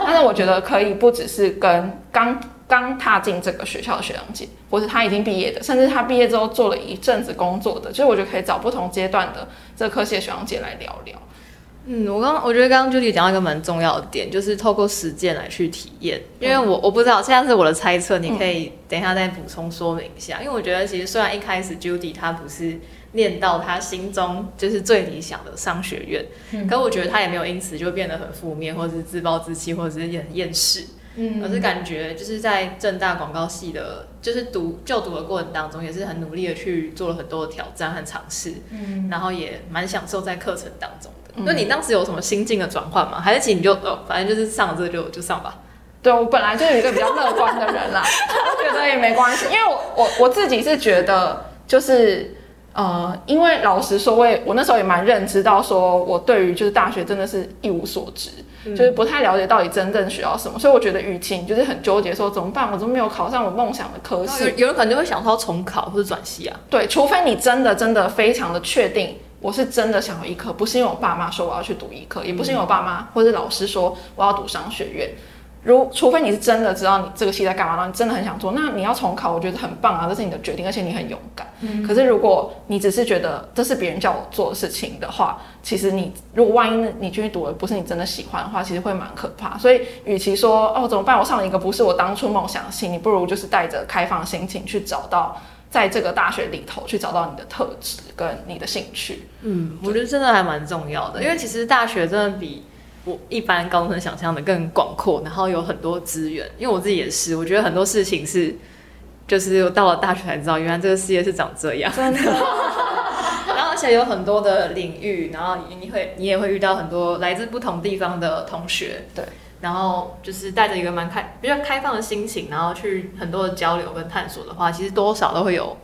[LAUGHS] 但是我觉得可以不只是跟刚刚踏进这个学校的学长姐，或是他已经毕业的，甚至他毕业之后做了一阵子工作的，就是我觉得可以找不同阶段的这科系的学长姐来聊聊。嗯，我刚我觉得刚刚 Judy 讲到一个蛮重要的点，就是透过实践来去体验。因为我我不知道，现在是我的猜测，你可以等一下再补充说明一下。因为我觉得其实虽然一开始 Judy 她不是念到他心中就是最理想的商学院，可我觉得他也没有因此就变得很负面，或者是自暴自弃，或者是也很厌世。嗯，而是感觉就是在正大广告系的，就是读就读的过程当中，也是很努力的去做了很多的挑战和尝试，嗯，然后也蛮享受在课程当中的。那你当时有什么心境的转换吗？还是其实你就哦，反正就是上了这个就就上吧。对我本来就是一个比较乐观的人啦，[LAUGHS] 我觉得也没关系，因为我我我自己是觉得就是呃，因为老实说，我也我那时候也蛮认知到说，我对于就是大学真的是一无所知，就是不太了解到底真正需要什么，所以我觉得与其就是很纠结说怎么办，我怎么没有考上我梦想的科系，有人可能就会想到重考或者转系啊。对，除非你真的真的非常的确定。我是真的想要医科，不是因为我爸妈说我要去读医科，也不是因为我爸妈或者老师说我要读商学院。如除非你是真的知道你这个系在干嘛，然后你真的很想做，那你要重考，我觉得很棒啊，这是你的决定，而且你很勇敢。嗯。可是如果你只是觉得这是别人叫我做的事情的话，其实你如果万一你去读的不是你真的喜欢的话，其实会蛮可怕。所以，与其说哦怎么办，我上了一个不是我当初梦想的系，你不如就是带着开放心情去找到。在这个大学里头去找到你的特质跟你的兴趣，嗯，我觉得真的还蛮重要的，因为其实大学真的比我一般高中生想象的更广阔，然后有很多资源。因为我自己也是，我觉得很多事情是，就是到了大学才知道，原来这个世界是长这样。真的，[LAUGHS] 然后而且有很多的领域，然后你会你也会遇到很多来自不同地方的同学，对。然后就是带着一个蛮开、比较开放的心情，然后去很多的交流跟探索的话，其实多少都会有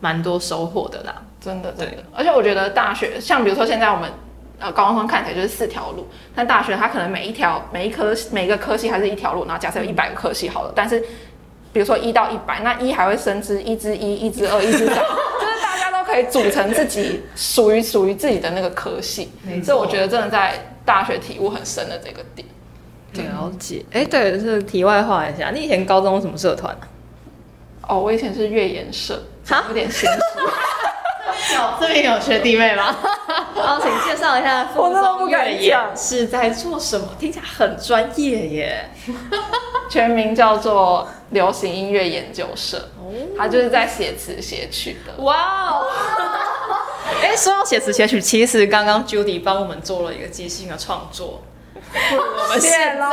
蛮多收获的啦。真的，真的。而且我觉得大学，像比如说现在我们呃高中生看起来就是四条路，但大学它可能每一条每一科每一个科系还是一条路。然后假设有一百个科系好了，但是比如说一到一百，那一还会升至一之一、一之二、一之三，[LAUGHS] 就是大家都可以组成自己属于属于自己的那个科系。所以我觉得真的在大学体悟很深的这个点。了解，哎，对，是题外话一下，你以前高中什么社团哦，我以前是乐研社，有点心虚。有这边有学弟妹吗？[LAUGHS] 好，请介绍一下附中乐研是在做什么？听起来很专业耶。[LAUGHS] 全名叫做流行音乐研究社，它就是在写词写曲的。哇哦！[LAUGHS] 哎，说到写词写曲，其实刚刚 Judy 帮我们做了一个即兴的创作。我们现在！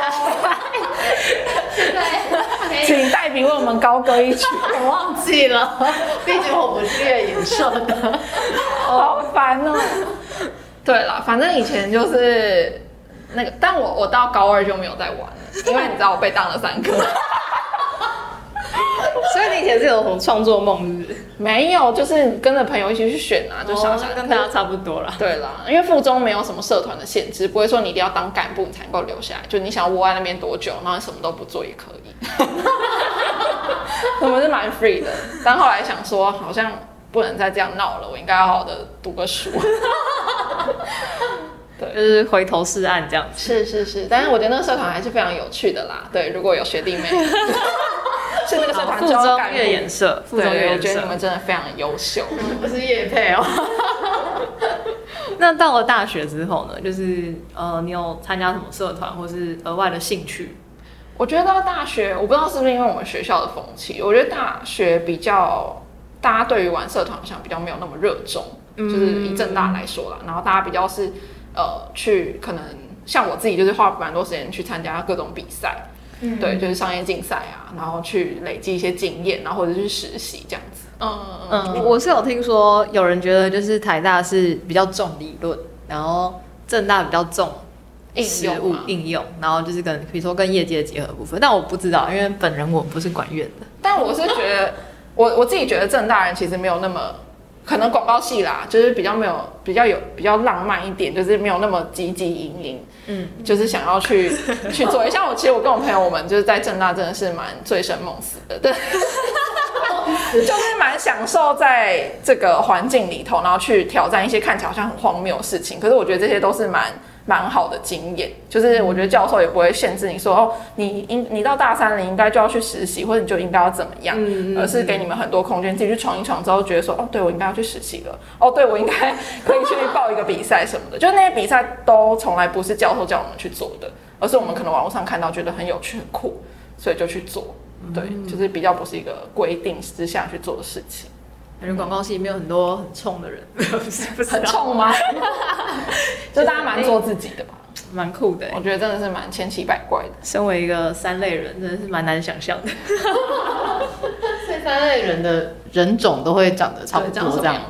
请代笔为我们高歌一曲。我忘记了，毕竟我不是乐影社的，好烦哦。对了，反正以前就是那个，但我我到高二就没有再玩了，因为你知道我被当了三科。[LAUGHS] 所以你以前是有什么创作梦，是不是？没有，就是跟着朋友一起去选啊，就想想跟大家差不多啦。对啦，因为附中没有什么社团的限制，不会说你一定要当干部你才能够留下来，就你想要窝在那边多久，然后什么都不做也可以。[LAUGHS] 我们是蛮 free 的，但后来想说，好像不能再这样闹了，我应该好好的读个书。[LAUGHS] 对，就是回头是岸这样子。是是是，但是我觉得那个社团还是非常有趣的啦。对，如果有学弟妹。是那个社团附中越演社，附中越我觉得你们真的非常优秀，不是叶配哦。[LAUGHS] 那到了大学之后呢？就是呃，你有参加什么社团，或是额外的兴趣？我觉得到大学，我不知道是不是因为我们学校的风气，我觉得大学比较大家对于玩社团好像比较没有那么热衷，就是以正大来说啦，然后大家比较是呃去可能像我自己就是花蛮多时间去参加各种比赛。对，就是商业竞赛啊，然后去累积一些经验，然后或者去实习这样子。嗯嗯，我是有听说有人觉得就是台大是比较重理论，然后正大比较重实物应用，然后就是跟比如说跟业界的结合部分。但我不知道，因为本人我不是管院的。但我是觉得，我我自己觉得正大人其实没有那么。可能广告系啦，就是比较没有比较有比较浪漫一点，就是没有那么积极营营，嗯，就是想要去 [LAUGHS] 去做。像我，其实我跟我朋友，我们就是在正大真的是蛮醉生梦死的，对，[LAUGHS] 就是蛮享受在这个环境里头，然后去挑战一些看起来好像很荒谬的事情。可是我觉得这些都是蛮。蛮好的经验，就是我觉得教授也不会限制你说哦，你应你到大三了，应该就要去实习，或者你就应该要怎么样，而是给你们很多空间自己去闯一闯之后，觉得说哦，对我应该要去实习了，哦，对我应该可以去报一个比赛什么的，[LAUGHS] 就是那些比赛都从来不是教授叫我们去做的，而是我们可能网络上看到觉得很有趣很酷，所以就去做，对，就是比较不是一个规定之下去做的事情。感觉广告系没有很多很冲的人，[LAUGHS] 不是很冲吗？[LAUGHS] 就大家蛮做自己的吧。蛮酷的欸。我觉得真的是蛮千奇百怪的。身为一个三类人，真的是蛮难想象的。[LAUGHS] 这三类人的人种都会长得差不多这样？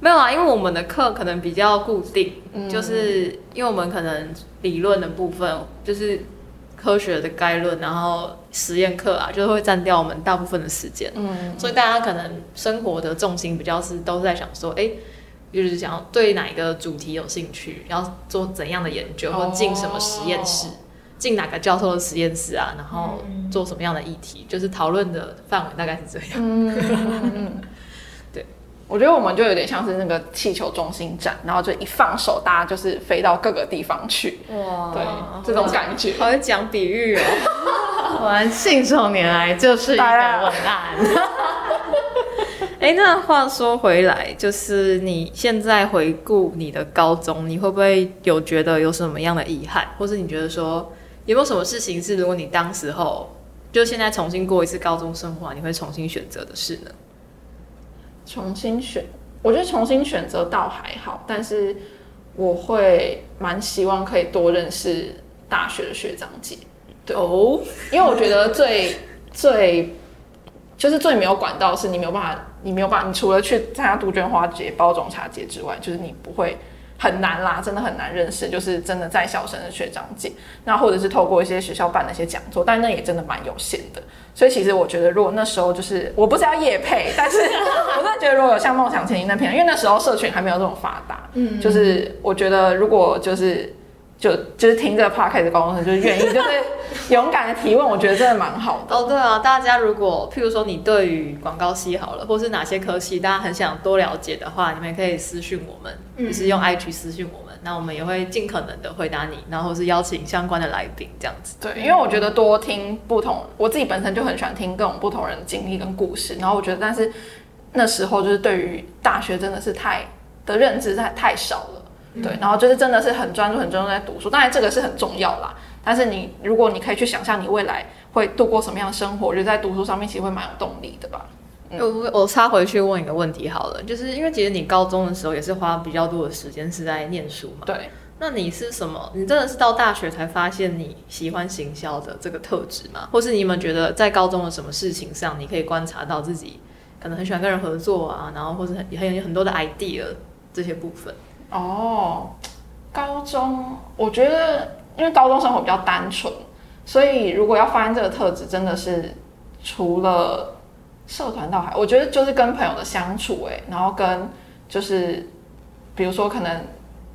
没有啊，因为我们的课可能比较固定，嗯就是因为我们可能理论的部分就是科学的概论，然后实验课啊，就会占掉我们大部分的时间。嗯，所以大家可能生活的重心比较是都是在想说，哎、就是想要对哪一个主题有兴趣，要做怎样的研究，或进什么实验室，进哪个教授的实验室啊，然后做什么样的议题，就是讨论的范围大概是这样。我觉得我们就有点像是那个气球中心站，然后就一放手，大家就是飞到各个地方去，哇对，这种感觉。好会讲比喻哦。[LAUGHS] 果然信手拈来就是一个文案。[LAUGHS] 哎、那话说回来，就是你现在回顾你的高中，你会不会有觉得有什么样的遗憾，或是你觉得说有没有什么事情是如果你当时候就现在重新过一次高中生活，你会重新选择的事呢？重新选，我觉得重新选择倒还好，但是我会蛮希望可以多认识大学的学长姐，对。哦，因为我觉得最最就是最没有管道是你没有办法，你没有办法，你除了去参加杜鹃花节、包种茶节之外，就是你不会很难啦，真的很难认识，就是真的在校生的学长姐，那或者是透过一些学校办的一些讲座，但那也真的蛮有限的。所以其实我觉得，如果那时候就是我不是要夜配，但是 [LAUGHS] 我真的觉得如果有像梦想前行那片，因为那时候社群还没有这么发达，嗯，就是我觉得如果就是就就是听这个 podcast 的高中生，就是愿意就是勇敢的提问，我觉得真的蛮好的。哦，对啊，大家如果譬如说你对于广告系好了，或是哪些科系大家很想多了解的话，你们也可以私讯我们，就是用 IG 私讯我们，那我们也会尽可能的回答你，然后是邀请相关的来宾这样子。对，因为我觉得多听不同，我自己本身就很喜欢听各种不同人的经历跟故事，然后我觉得，但是那时候就是对于大学真的是太的认知太太少了，对，然后就是真的是很专注很专注在读书，当然这个是很重要啦，但是你如果你可以去想象你未来会度过什么样的生活，我觉得在读书上面其实会蛮有动力的吧。我我插回去问一个问题好了，就是因为其实你高中的时候也是花比较多的时间是在念书嘛，对，那你是什么？你真的是到大学才发现你喜欢行销的这个特质吗？或是你们觉得在高中的什么事情上，你可以观察到自己可能很喜欢跟人合作啊，然后或是很很有很多的 idea 这些部分？哦，高中我觉得，因为高中生活比较单纯，所以如果要发现这个特质，真的是除了社团倒还，我觉得就是跟朋友的相处、哎，然后跟就是比如说可能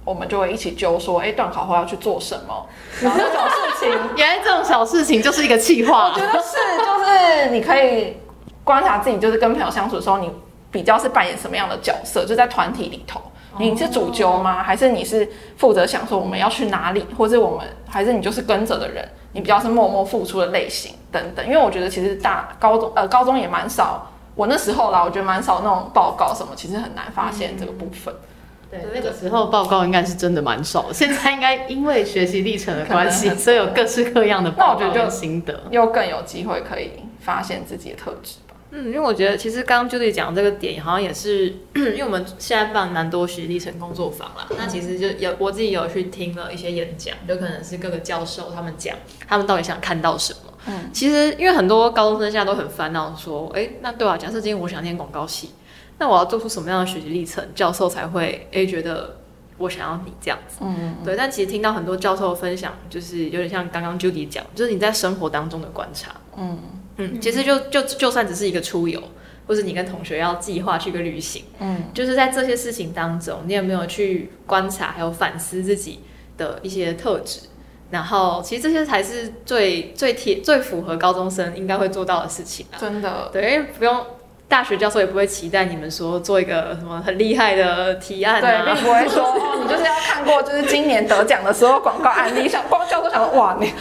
我们就会一起揪说，哎、段考后要去做什么，[LAUGHS] 然后这种事情，原来这种小事情就是一个气话我觉。得是，就是你可以观察自己，就是跟朋友相处的时候，你比较是扮演什么样的角色，就在团体里头。你是主揪吗？还是你是负责想说我们要去哪里，或者我们还是你就是跟着的人？你比较是默默付出的类型等等。因为我觉得其实大高中呃高中也蛮少，我那时候啦，我觉得蛮少那种报告什么，其实很难发现这个部分。对，那个时候报告应该是真的蛮少的，现在应该因为学习历程的关系，所以有各式各样的报告那我觉得就跟心得。又更有机会可以发现自己的特质吧。嗯，因为我觉得其实刚刚 Judy 讲这个点，好像也是，[CLEARS THROAT] 因为我们现在办蛮多学历成工作坊啦。那其实就有我自己有去听了一些演讲，就可能是各个教授他们讲，他们到底想看到什么。嗯，其实因为很多高中生现在都很烦恼，说，哎、那对啊，假设今天我想念广告系，那我要做出什么样的学习历程，教授才会哎、觉得我想要你这样子。嗯，对，但其实听到很多教授的分享，就是有点像刚刚 Judy 讲，就是你在生活当中的观察。嗯嗯，其实就就就算只是一个出游，或是你跟同学要计划去个旅行，嗯，就是在这些事情当中，你有没有去观察还有反思自己的一些特质？然后，其实这些才是最最贴、最符合高中生应该会做到的事情啊。真的。对，因为不用大学教授也不会期待你们说做一个什么很厉害的提案对，啊并。不会说哦，你就是要看过就是今年得奖的所有广告案例，像光教授想说哇，你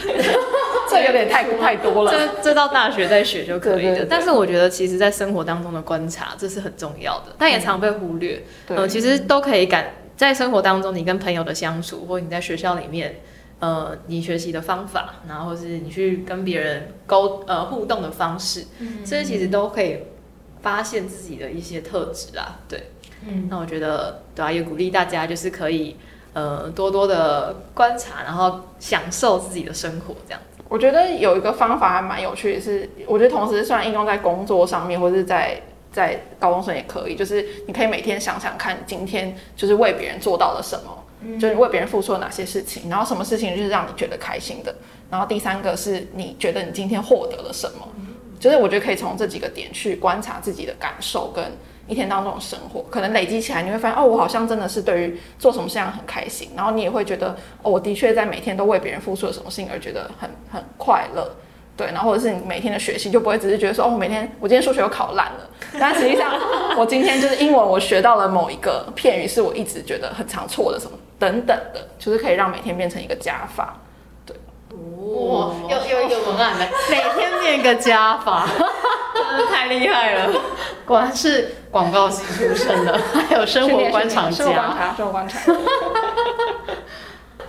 这有点太太多了。这这到大学再学就可以的。对对对但是我觉得，其实，在生活当中的观察，这是很重要的，但也常被忽略。对呃，其实都可以感在生活当中，你跟朋友的相处，或你在学校里面，呃，你学习的方法，然后是你去跟别人沟呃互动的方式，嗯这些其实都可以发现自己的一些特质啊。对，嗯，那我觉得，对啊，也鼓励大家就是可以。呃多多的观察，然后享受自己的生活这样子。我觉得有一个方法还蛮有趣的是，我觉得同时虽然应用在工作上面，或者是在在高中生也可以，就是你可以每天想想看，今天就是为别人做到了什么，就是为别人付出了哪些事情，然后什么事情就是让你觉得开心的，然后第三个是你觉得你今天获得了什么，就是我觉得可以从这几个点去观察自己的感受跟一天当中的生活，可能累积起来你会发现，哦，我好像真的是对于做什么事情很开心，然后你也会觉得，哦，我的确在每天都为别人付出了什么事情而觉得很很快乐。对，然后或者是你每天的学习就不会只是觉得说，哦，每天我今天数学又考烂了，但实际上我今天就是英文我学到了某一个片语，是我一直觉得很常错的什么等等的，就是可以让每天变成一个加法。哇，又又一个文案的，[LAUGHS] 每天变一个加法，真的太厉害了，[LAUGHS] 果然是广告系出身的，还有生活观察家生活观家。察，生活观察。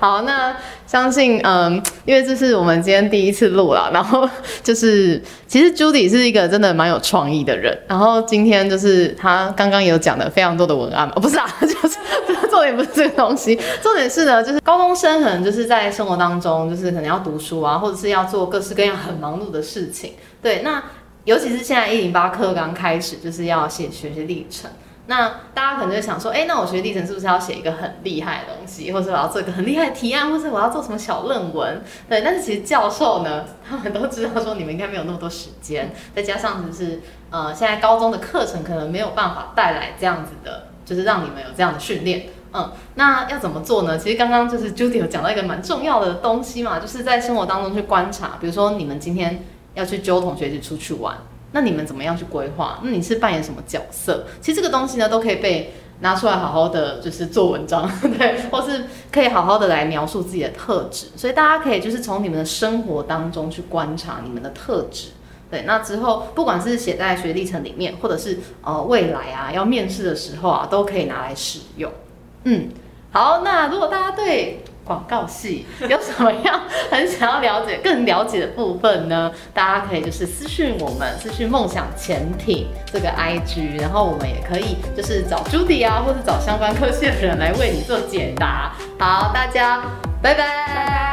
好，那相信，嗯，因为这是我们今天第一次录了，[LAUGHS] 然后就是，其实 Judy 是一个真的蛮有创意的人，然后今天就是他刚刚有讲的非常多的文案嘛，哦、[LAUGHS] 不是啊，[LAUGHS] 就是重点不是这个东西，重点是呢，就是高中生可能就是在生活当中，就是可能要读书啊，或者是要做各式各样很忙碌的事情，对，那尤其是现在一零八课刚开始，就是要写学习历程。那大家可能就想说，哎、那我学历程是不是要写一个很厉害的东西，或者我要做一个很厉害的提案，或者我要做什么小论文？对，但是其实教授呢，他们都知道说你们应该没有那么多时间，再加上就是呃，现在高中的课程可能没有办法带来这样子的，就是让你们有这样的训练。嗯，那要怎么做呢？其实刚刚就是 Judy 有讲到一个蛮重要的东西嘛，就是在生活当中去观察，比如说你们今天要去揪同学一起出去玩，那你们怎么样去规划？那你是扮演什么角色？其实这个东西呢，都可以被拿出来好好的就是做文章，[LAUGHS] 对，或是可以好好的来描述自己的特质。所以大家可以就是从你们的生活当中去观察你们的特质。对，那之后不管是写在学历程里面，或者是呃未来啊要面试的时候啊，都可以拿来使用。嗯，好，那如果大家对广告系有什么样很想要了解、更了解的部分呢？大家可以就是私讯我们，私讯梦想潜艇这个 IG，然后我们也可以就是找 Judy 啊，或者找相关科系的人来为你做解答。好，大家拜拜。